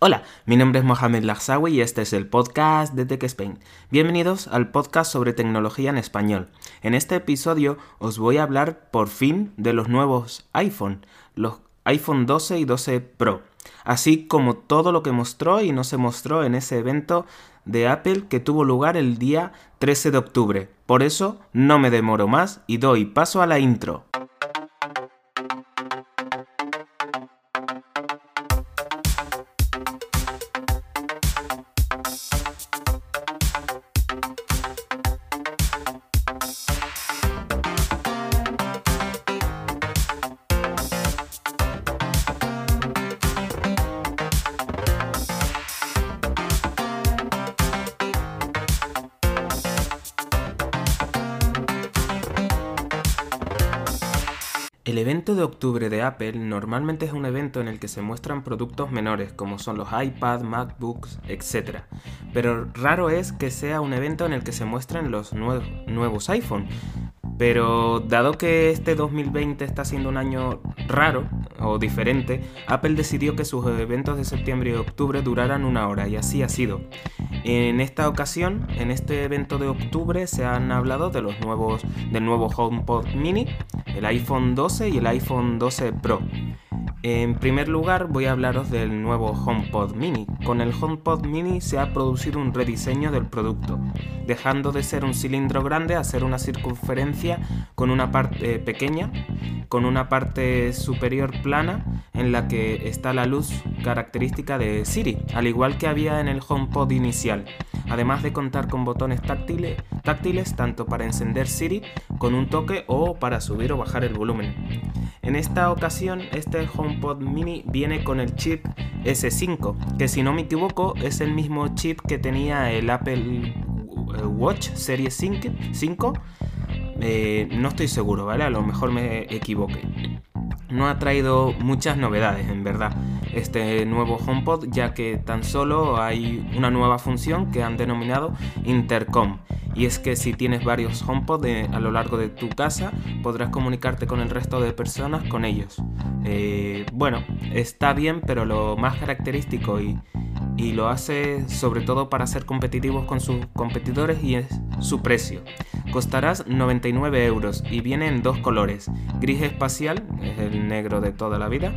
Hola, mi nombre es Mohamed Lagsawi y este es el podcast de Tech Spain. Bienvenidos al podcast sobre tecnología en español. En este episodio os voy a hablar por fin de los nuevos iPhone, los iPhone 12 y 12 Pro, así como todo lo que mostró y no se mostró en ese evento de Apple que tuvo lugar el día 13 de octubre. Por eso no me demoro más y doy paso a la intro. El evento de octubre de Apple normalmente es un evento en el que se muestran productos menores como son los iPad, MacBooks, etc. Pero raro es que sea un evento en el que se muestren los nuevos iPhone. Pero dado que este 2020 está siendo un año raro o diferente, Apple decidió que sus eventos de septiembre y octubre duraran una hora y así ha sido. En esta ocasión, en este evento de octubre, se han hablado de los nuevos, del nuevo HomePod Mini, el iPhone 12 y el iPhone 12 Pro. En primer lugar voy a hablaros del nuevo HomePod Mini. Con el HomePod Mini se ha producido un rediseño del producto, dejando de ser un cilindro grande a ser una circunferencia con una parte eh, pequeña, con una parte superior plana en la que está la luz característica de Siri, al igual que había en el HomePod inicial, además de contar con botones táctiles, táctiles tanto para encender Siri con un toque o para subir o bajar el volumen. En esta ocasión, este HomePod Mini viene con el chip S5, que si no me equivoco es el mismo chip que tenía el Apple eh, Watch Series 5. Eh, no estoy seguro, ¿vale? A lo mejor me equivoqué. No ha traído muchas novedades, en verdad, este nuevo HomePod, ya que tan solo hay una nueva función que han denominado Intercom y es que si tienes varios HomePod a lo largo de tu casa, podrás comunicarte con el resto de personas con ellos. Eh, bueno, está bien, pero lo más característico y, y lo hace sobre todo para ser competitivos con sus competidores y es su precio. Costarás 99 euros y viene en dos colores, gris espacial, es el negro de toda la vida,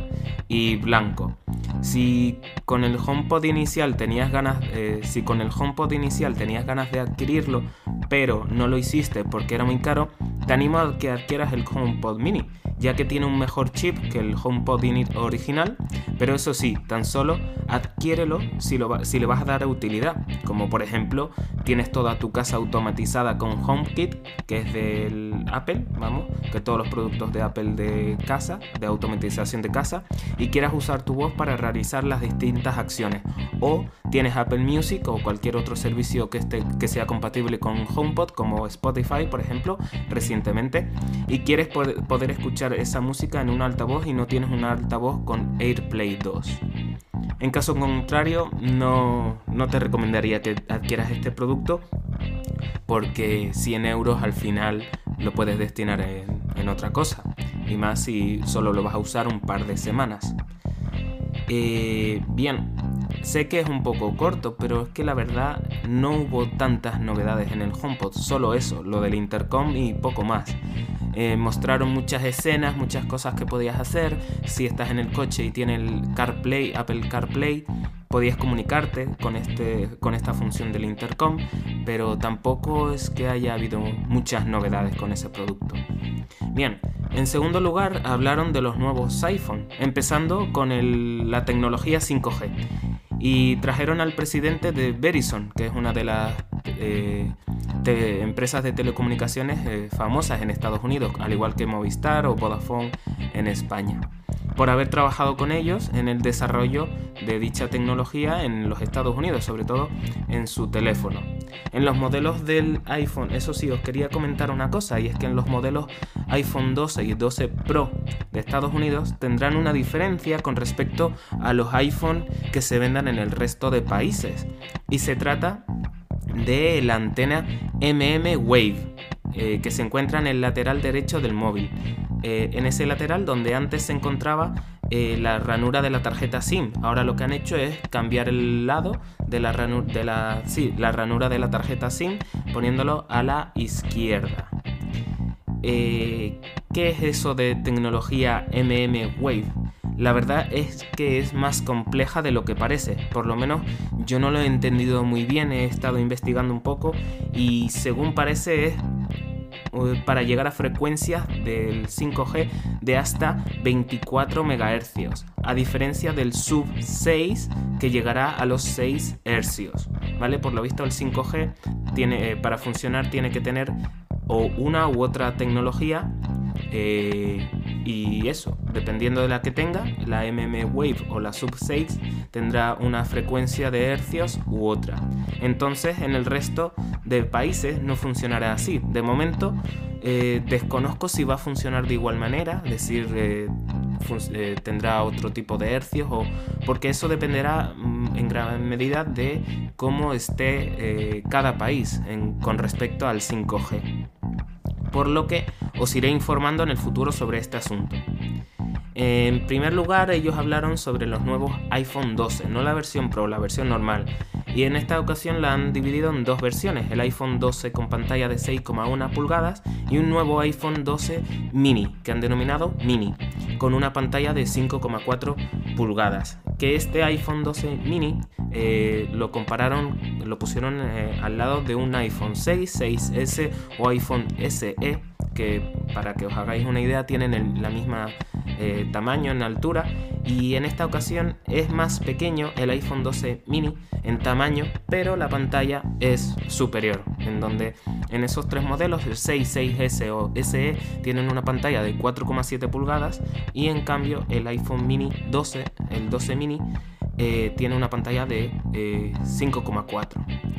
y blanco. Si con el HomePod inicial tenías ganas, eh, si con el HomePod inicial tenías ganas de adquirirlo, pero no lo hiciste porque era muy caro, te animo a que adquieras el HomePod Mini, ya que tiene un mejor chip que el HomePod original, pero eso sí, tan solo adquiérelo si, si le vas a dar utilidad, como por ejemplo tienes toda tu casa automatizada con HomeKit, que es del Apple, vamos, que todos los productos de Apple de casa, de automatización de casa, y quieras usar tu voz para realizar las distintas acciones, o tienes Apple Music o cualquier otro servicio que, esté, que sea compatible con HomePod, como Spotify, por ejemplo, y quieres poder escuchar esa música en un altavoz y no tienes un altavoz con AirPlay 2. En caso contrario, no, no te recomendaría que adquieras este producto porque 100 euros al final lo puedes destinar en, en otra cosa y más si solo lo vas a usar un par de semanas. Eh, bien, sé que es un poco corto, pero es que la verdad no hubo tantas novedades en el HomePod, solo eso, lo del intercom y poco más. Eh, mostraron muchas escenas, muchas cosas que podías hacer. Si estás en el coche y tiene el CarPlay, Apple CarPlay, podías comunicarte con, este, con esta función del intercom, pero tampoco es que haya habido muchas novedades con ese producto. Bien, en segundo lugar, hablaron de los nuevos iPhone, empezando con la tecnología 5G. Y trajeron al presidente de Verizon, que es una de las eh, empresas de telecomunicaciones eh, famosas en Estados Unidos, al igual que Movistar o Vodafone en España por haber trabajado con ellos en el desarrollo de dicha tecnología en los Estados Unidos, sobre todo en su teléfono. En los modelos del iPhone, eso sí, os quería comentar una cosa, y es que en los modelos iPhone 12 y 12 Pro de Estados Unidos tendrán una diferencia con respecto a los iPhone que se vendan en el resto de países. Y se trata de la antena MM Wave, eh, que se encuentra en el lateral derecho del móvil. Eh, en ese lateral donde antes se encontraba eh, la ranura de la tarjeta SIM. Ahora lo que han hecho es cambiar el lado de la, de la, la ranura de la tarjeta SIM poniéndolo a la izquierda. Eh, ¿Qué es eso de tecnología MM Wave? La verdad es que es más compleja de lo que parece, por lo menos yo no lo he entendido muy bien, he estado investigando un poco y según parece es para llegar a frecuencias del 5G de hasta 24 MHz, a diferencia del sub 6 que llegará a los 6 Hz. ¿Vale? Por lo visto el 5G tiene, eh, para funcionar tiene que tener o una u otra tecnología eh, y eso, dependiendo de la que tenga, la MM Wave o la Sub 6 tendrá una frecuencia de hercios u otra. Entonces, en el resto de países no funcionará así. De momento, eh, desconozco si va a funcionar de igual manera, es decir, eh, tendrá otro tipo de hercios, o porque eso dependerá mm, en gran medida de cómo esté cada país con respecto al 5G por lo que os iré informando en el futuro sobre este asunto. En primer lugar, ellos hablaron sobre los nuevos iPhone 12, no la versión Pro, la versión normal. Y en esta ocasión la han dividido en dos versiones, el iPhone 12 con pantalla de 6,1 pulgadas y un nuevo iPhone 12 mini, que han denominado mini, con una pantalla de 5,4 pulgadas. Que este iPhone 12 mini eh, lo compararon, lo pusieron eh, al lado de un iPhone 6, 6S o iPhone SE, que para que os hagáis una idea tienen la misma eh, tamaño en altura y en esta ocasión es más pequeño el iPhone 12 mini en tamaño pero la pantalla es superior en donde en esos tres modelos el 6, 6S o SE tienen una pantalla de 4,7 pulgadas y en cambio el iPhone mini 12 el 12 mini eh, tiene una pantalla de 5,4 eh,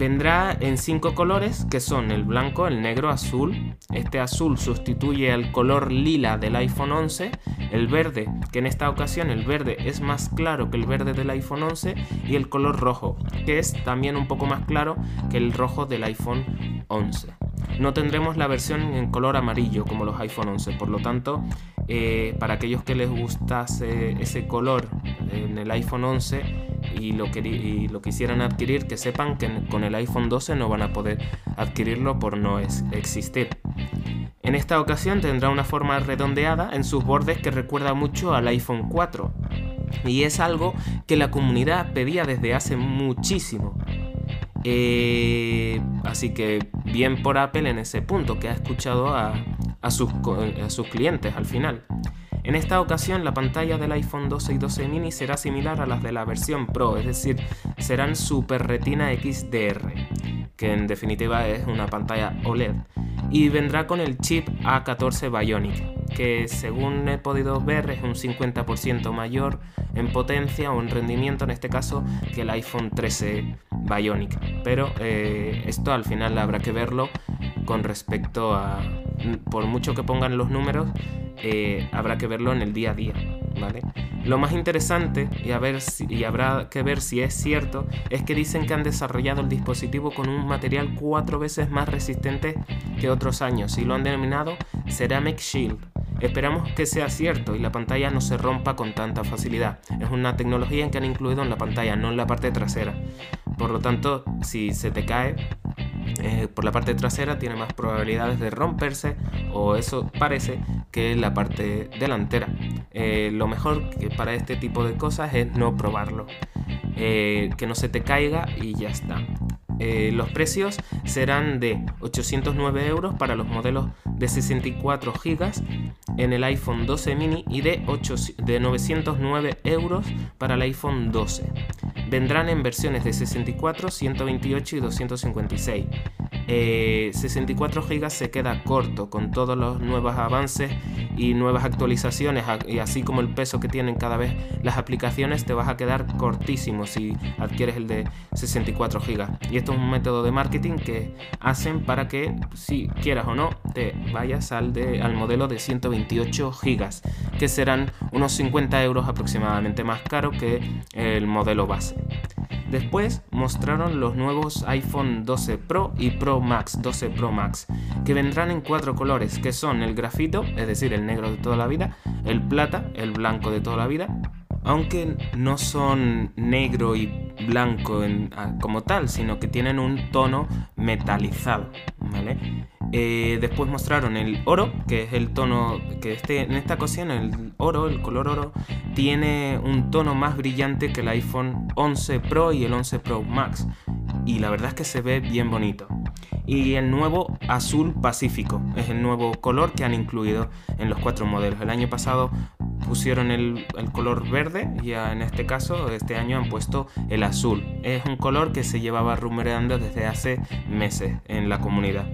Vendrá en cinco colores que son el blanco, el negro, azul. Este azul sustituye al color lila del iPhone 11. El verde, que en esta ocasión el verde es más claro que el verde del iPhone 11. Y el color rojo, que es también un poco más claro que el rojo del iPhone 11. No tendremos la versión en color amarillo como los iPhone 11, por lo tanto, eh, para aquellos que les gustase ese color en el iPhone 11, y lo, lo quisieran adquirir, que sepan que con el iPhone 12 no van a poder adquirirlo por no existir. En esta ocasión tendrá una forma redondeada en sus bordes que recuerda mucho al iPhone 4. Y es algo que la comunidad pedía desde hace muchísimo. Eh, así que bien por Apple en ese punto, que ha escuchado a, sus, a sus clientes al final. En esta ocasión la pantalla del iPhone 12 y 12 mini será similar a las de la versión Pro, es decir, serán Super Retina XDR, que en definitiva es una pantalla OLED, y vendrá con el chip A14 Bionic, que según he podido ver es un 50% mayor en potencia o en rendimiento en este caso que el iPhone 13 Bionic. Pero eh, esto al final habrá que verlo con respecto a, por mucho que pongan los números, eh, habrá que verlo en el día a día, ¿vale? Lo más interesante, y, habrá que ver si es cierto, es que dicen que han desarrollado el dispositivo con un material cuatro veces más resistente que otros años y lo han denominado Ceramic Shield. Esperamos que sea cierto y la pantalla no se rompa con tanta facilidad. Es una tecnología que han incluido en la pantalla, no en la parte trasera. Por lo tanto, si se te cae, eh, por la parte trasera tiene más probabilidades de romperse o eso parece que la parte delantera. Eh, lo mejor para este tipo de cosas es no probarlo. Eh, que no se te caiga y ya está. los precios serán de 809 euros para los modelos de 64 GB en el iPhone 12 mini y de, 8, de 909 euros para el iPhone 12. Vendrán en versiones de 64, 128 y 256. 64 GB se queda corto con todos los nuevos avances y nuevas actualizaciones y así como el peso que tienen cada vez las aplicaciones te vas a quedar cortísimo si adquieres el de 64 GB. Y esto es un método de marketing que hacen para que si quieras o no te vayas al, de, al modelo de 128 GB que serán unos 50 euros aproximadamente más caro que el modelo base. Después mostraron los nuevos iPhone 12 Pro y Pro Max, 12 Pro Max, que vendrán en cuatro colores, que son el grafito, es decir, el negro de toda la vida, el plata, el blanco de toda la vida, aunque no son negro y blanco como tal, sino que tienen un tono metalizado, ¿vale? Eh, después mostraron el oro, que es el tono que este, en esta ocasión el oro, el color oro, tiene un tono más brillante que el iPhone 11 Pro y el 11 Pro Max. Y la verdad es que se ve bien bonito. Y el nuevo azul pacífico es el nuevo color que han incluido en los cuatro modelos. El año pasado pusieron el, color verde y en este caso, este año han puesto el azul. Es un color que se llevaba rumoreando desde hace meses en la comunidad.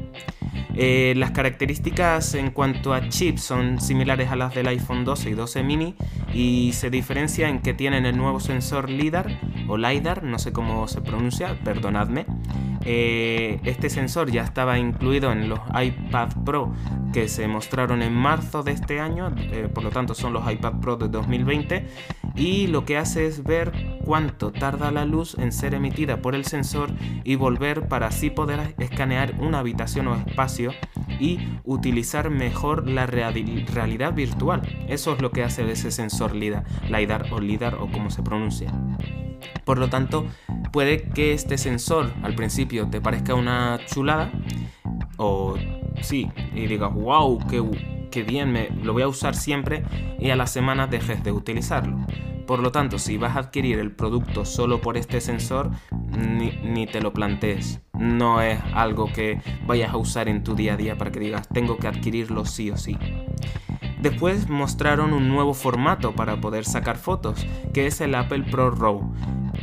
Eh, las características en cuanto a chips son similares a las del iPhone 12 y 12 mini y se diferencia en que tienen el nuevo sensor LIDAR o LiDAR, no sé cómo se pronuncia, perdonadme. Eh, este sensor ya estaba incluido en los iPad Pro que se mostraron en marzo de este año, eh, por lo tanto son los iPad Pro de 2020 y lo que hace es ver cuánto tarda la luz en ser emitida por el sensor y volver para así poder escanear una habitación o espacio y utilizar mejor la realidad virtual. Eso es lo que hace ese sensor LIDAR, LIDAR o LIDAR o como se pronuncia. Por lo tanto, puede que este sensor al principio te parezca una chulada o sí, y digas, wow, qué, bien, me, lo voy a usar siempre y a las semanas dejes de utilizarlo. Por lo tanto, si vas a adquirir el producto solo por este sensor, ni, ni, te lo plantees. No es algo que vayas a usar en tu día a día para que digas, tengo que adquirirlo sí o sí. Después mostraron un nuevo formato para poder sacar fotos, que es el Apple Pro RAW.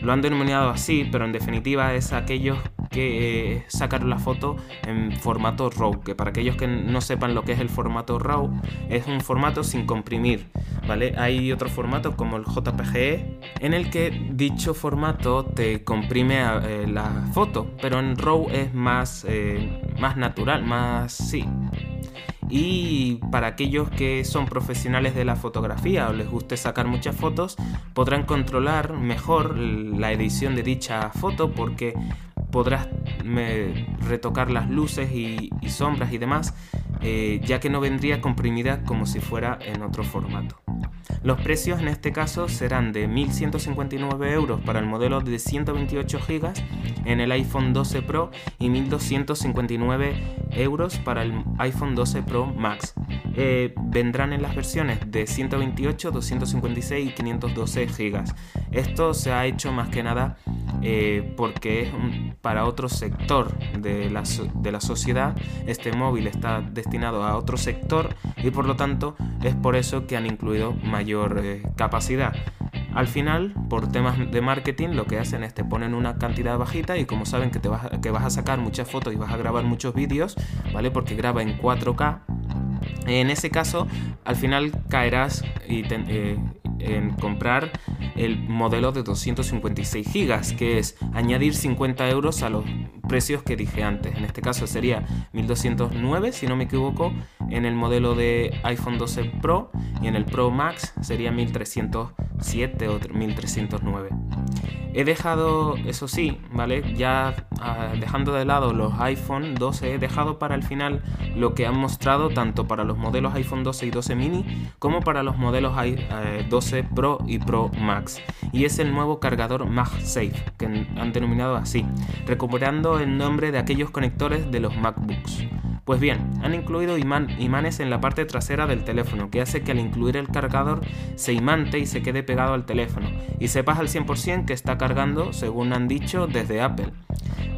Lo han denominado así, pero en definitiva es aquellos que eh, sacaron la foto en formato RAW, que para aquellos que no sepan lo que es el formato RAW, es un formato sin comprimir, ¿vale? Hay otro formato como el JPG, en el que dicho formato te comprime eh, la foto, pero en RAW es más, eh, más natural, más sí, y para aquellos que son profesionales de la fotografía o les guste sacar muchas fotos, podrán controlar mejor la edición de dicha foto porque podrás retocar las luces y, sombras y demás, eh, ya que no vendría comprimida como si fuera en otro formato. Los precios en este caso serán de 1.159 euros para el modelo de 128 GB en el iPhone 12 Pro y 1.259 euros para el iPhone 12 Pro Max. Eh, vendrán en las versiones de 128, 256 y 512 GB. Esto se ha hecho más que nada eh, porque es para otro sector de la, de la sociedad. Este móvil está destinado a otro sector y por lo tanto es por eso que han incluido mayor eh, capacidad. Al final, por temas de marketing, lo que hacen es te ponen una cantidad bajita y como saben que, te vas, que vas a sacar muchas fotos y vas a grabar muchos vídeos, ¿vale? Porque graba en 4K. En ese caso, al final caerás y eh, en comprar el modelo de 256 GB, que es añadir 50 euros a los precios que dije antes. En este caso sería 1209, si no me equivoco, en el modelo de iPhone 12 Pro y en el Pro Max sería 1307 o 1309. He dejado, eso sí, ¿vale? Ya ah, dejando de lado los iPhone 12, he dejado para el final lo que han mostrado tanto para los modelos iPhone 12 y 12 mini como para los modelos 12 eh, Pro y Pro Max. Y es el nuevo cargador MagSafe, que han denominado así, recuperando el nombre de aquellos conectores de los MacBooks. Pues bien, han incluido imanes en la parte trasera del teléfono, que hace que al incluir el cargador se imante y se quede pegado al teléfono, y sepas al 100% que está cargando según han dicho desde Apple.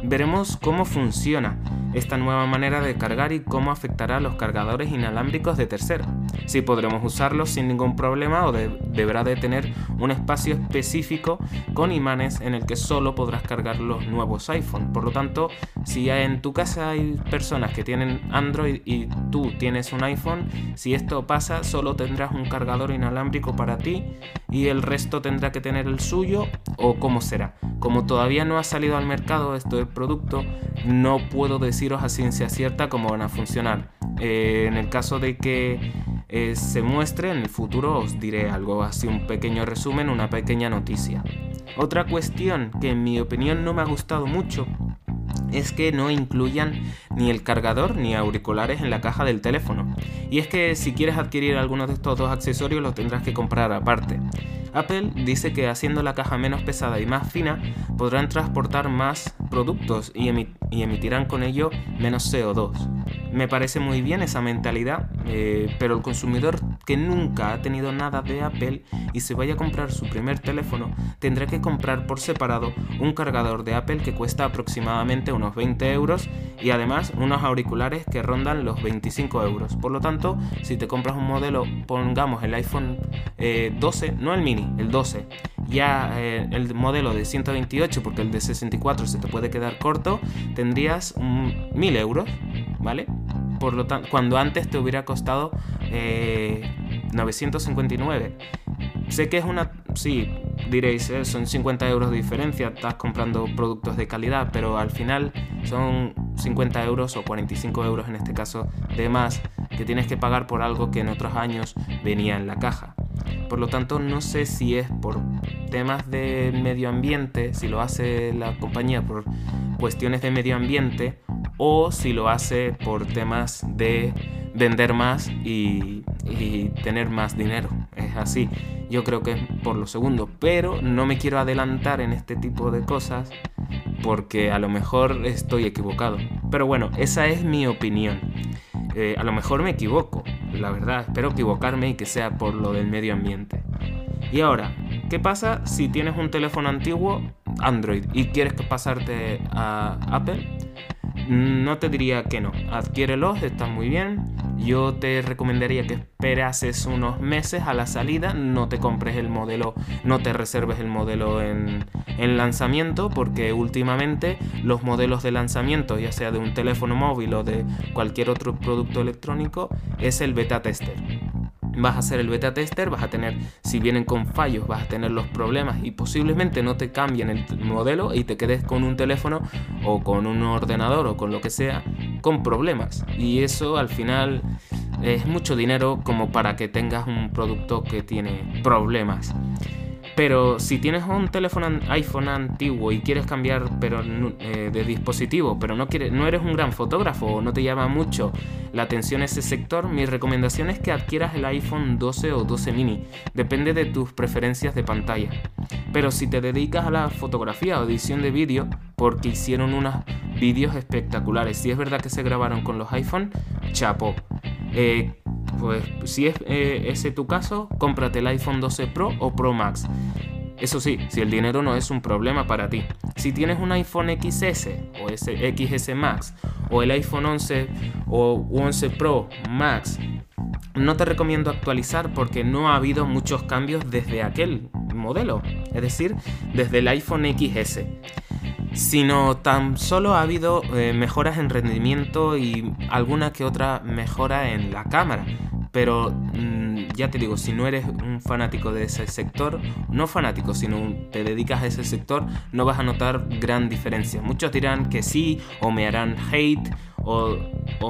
Veremos cómo funciona esta nueva manera de cargar y cómo afectará a los cargadores inalámbricos de tercero. Si podremos usarlos sin ningún problema o deberá de tener un espacio específico con imanes en el que solo podrás cargar los nuevos iPhone. Por lo tanto, si en tu casa hay personas que tienen Android y tú tienes un iPhone, si esto pasa solo tendrás un cargador inalámbrico para ti y el resto tendrá que tener el suyo o cómo será. Como todavía no ha salido al mercado este producto, no puedo deciros a ciencia cierta cómo van a funcionar. Eh, en el caso de que eh, se muestre en el futuro os diré algo, así un pequeño resumen, una pequeña noticia. Otra cuestión que en mi opinión no me ha gustado mucho es que no incluyan ni el cargador ni auriculares en la caja del teléfono. Y es que si quieres adquirir alguno de estos dos accesorios los tendrás que comprar aparte. Apple dice que haciendo la caja menos pesada y más fina podrán transportar más productos y, emitirán con ello menos CO2. Me parece muy bien esa mentalidad, eh, pero el consumidor que nunca ha tenido nada de Apple y se vaya a comprar su primer teléfono tendrá que comprar por separado un cargador de Apple que cuesta aproximadamente unos 20 euros y además unos auriculares que rondan los 25 euros. Por lo tanto, si te compras un modelo, pongamos el iPhone 12, eh, no el mini, el 12, ya eh, el modelo de 128, porque el de 64 se te puede quedar corto, tendrías 1000 euros, ¿vale? Por lo tanto, cuando antes te hubiera costado 959. Eh, sé que es una... Sí, diréis, eh, son 50 euros de diferencia, estás comprando productos de calidad, pero al final son 50 euros o 45 euros en este caso de más que tienes que pagar por algo que en otros años venía en la caja. Por lo tanto, no sé si es por temas de medio ambiente, si lo hace la compañía por cuestiones de medio ambiente o si lo hace por temas de vender más y, tener más dinero. Es así. Yo creo que es por lo segundo, pero no me quiero adelantar en este tipo de cosas porque a lo mejor estoy equivocado. Pero bueno, esa es mi opinión. Eh, a lo mejor me equivoco, la verdad, espero equivocarme y que sea por lo del medio ambiente. Y ahora, ¿qué pasa si tienes un teléfono antiguo, Android, y quieres pasarte a Apple? No te diría que no, adquiérelos, está muy bien. Yo te recomendaría que esperases unos meses a la salida, no te compres el modelo, no te reserves el modelo en, en lanzamiento, porque últimamente los modelos de lanzamiento, ya sea de un teléfono móvil o de cualquier otro producto electrónico, es el beta tester vas a hacer el beta tester, vas a tener, si vienen con fallos, vas a tener los problemas y posiblemente no te cambien el modelo y te quedes con un teléfono o con un ordenador o con lo que sea con problemas. Y eso al final es mucho dinero como para que tengas un producto que tiene problemas. Pero si tienes un teléfono iPhone antiguo y quieres cambiar pero, eh, de dispositivo, pero no, quieres, no eres un gran fotógrafo o no te llama mucho la atención ese sector, mi recomendación es que adquieras el iPhone 12 o 12 mini. Depende de tus preferencias de pantalla. Pero si te dedicas a la fotografía o edición de vídeo, porque hicieron unos vídeos espectaculares, si es verdad que se grabaron con los iPhone, chapo. Eh, pues si es eh, ese tu caso, cómprate el iPhone 12 Pro o Pro Max. Eso sí, si el dinero no es un problema para ti. Si tienes un iPhone XS o ese XS Max o el iPhone 11 o 11 Pro Max, no te recomiendo actualizar porque no ha habido muchos cambios desde aquel modelo, es decir, desde el iPhone XS sino tan solo ha habido eh, mejoras en rendimiento y alguna que otra mejora en la cámara. Pero mm, ya te digo, si no eres un fanático de ese sector, no fanático, sino te dedicas a ese sector, no vas a notar gran diferencia. Muchos dirán que sí o me harán hate o,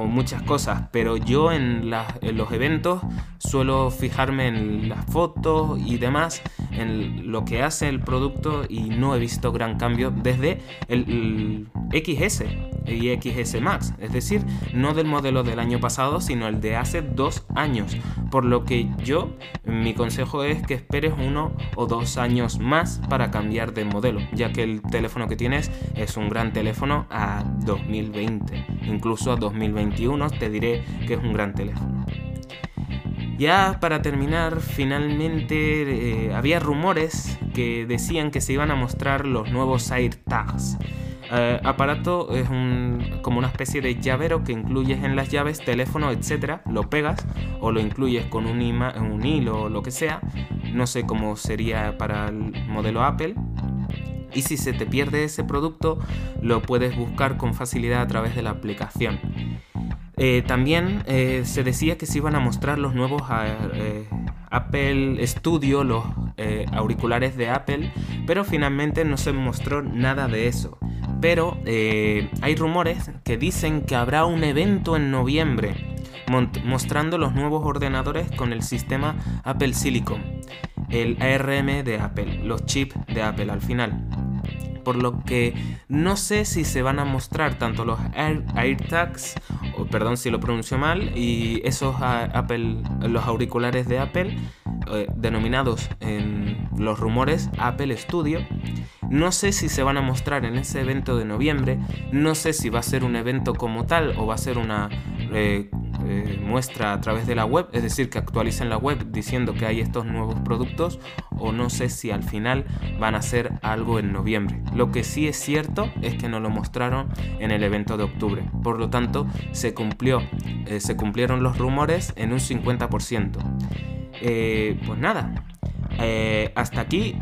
muchas cosas, pero yo en, los eventos suelo fijarme en las fotos y demás, en lo que hace el producto y no he visto gran cambio desde el, XS y XS Max, es decir, no del modelo del año pasado, sino el de hace dos años, por lo que yo, mi consejo es que esperes uno o dos años más para cambiar de modelo, ya que el teléfono que tienes es un gran teléfono a 2020, incluso a 2021 te diré que es un gran teléfono. Ya para terminar, finalmente eh, había rumores que decían que se iban a mostrar los nuevos AirTags. Eh, aparato es un, como una especie de llavero que incluyes en las llaves, teléfono, etcétera, lo pegas o lo incluyes con un, un hilo o lo que sea. No sé cómo sería para el modelo Apple, y si se te pierde ese producto lo puedes buscar con facilidad a través de la aplicación. Eh, también eh, se decía que se iban a mostrar los nuevos eh, Apple Studio, los auriculares de Apple, pero finalmente no se mostró nada de eso. Pero hay rumores que dicen que habrá un evento en noviembre mostrando los nuevos ordenadores con el sistema Apple Silicon. El ARM de Apple, los chips de Apple al final por lo que no sé si se van a mostrar tanto los AirTags, o perdón si lo pronuncio mal, y esos Apple, los auriculares de Apple, eh, denominados en los rumores Apple Studio. No sé si se van a mostrar en ese evento de noviembre, no sé si va a ser un evento como tal o va a ser una eh, eh, muestra a través de la web, es decir, que actualicen la web diciendo que hay estos nuevos productos o no sé si al final van a hacer algo en noviembre. Lo que sí es cierto es que no lo mostraron en el evento de octubre, por lo tanto se cumplió, eh, se cumplieron los rumores en un 50%. Eh, pues nada, hasta aquí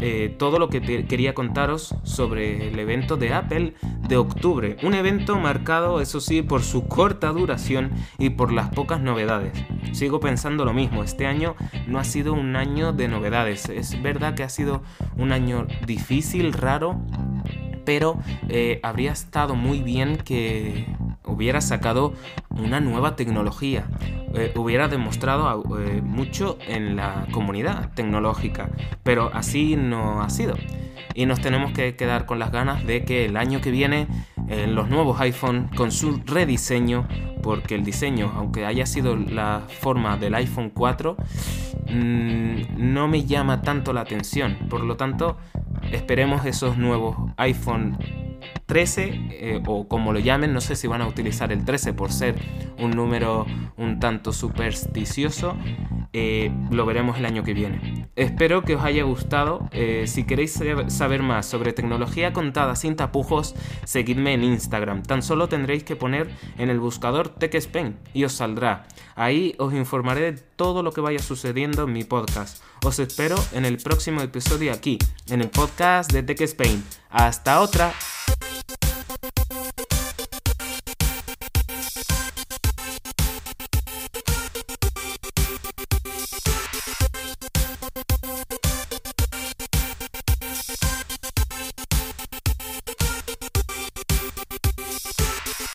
eh, todo lo que quería contaros sobre el evento de Apple de octubre. Un evento marcado, eso sí, por su corta duración y por las pocas novedades. Sigo pensando lo mismo, este año no ha sido un año de novedades. Es verdad que ha sido un año difícil, raro, pero eh, habría estado muy bien que hubiera sacado una nueva tecnología, eh, hubiera demostrado eh, mucho en la comunidad tecnológica, pero así no ha sido. Y nos tenemos que quedar con las ganas de que el año que viene los nuevos iPhone con su rediseño, porque el diseño, aunque haya sido la forma del iPhone 4, mm, no me llama tanto la atención. Por lo tanto, esperemos esos nuevos iPhone 13 eh, o como lo llamen, no sé si van a utilizar el 13 por ser un número un tanto supersticioso, eh, lo veremos el año que viene. Espero que os haya gustado. Eh, si queréis saber más sobre tecnología contada sin tapujos, seguidme en Instagram. Tan solo tendréis que poner en el buscador TechSpain y os saldrá. Ahí os informaré de todo lo que vaya sucediendo en mi podcast. Os espero en el próximo episodio aquí, en el podcast de TechSpain. Hasta otra.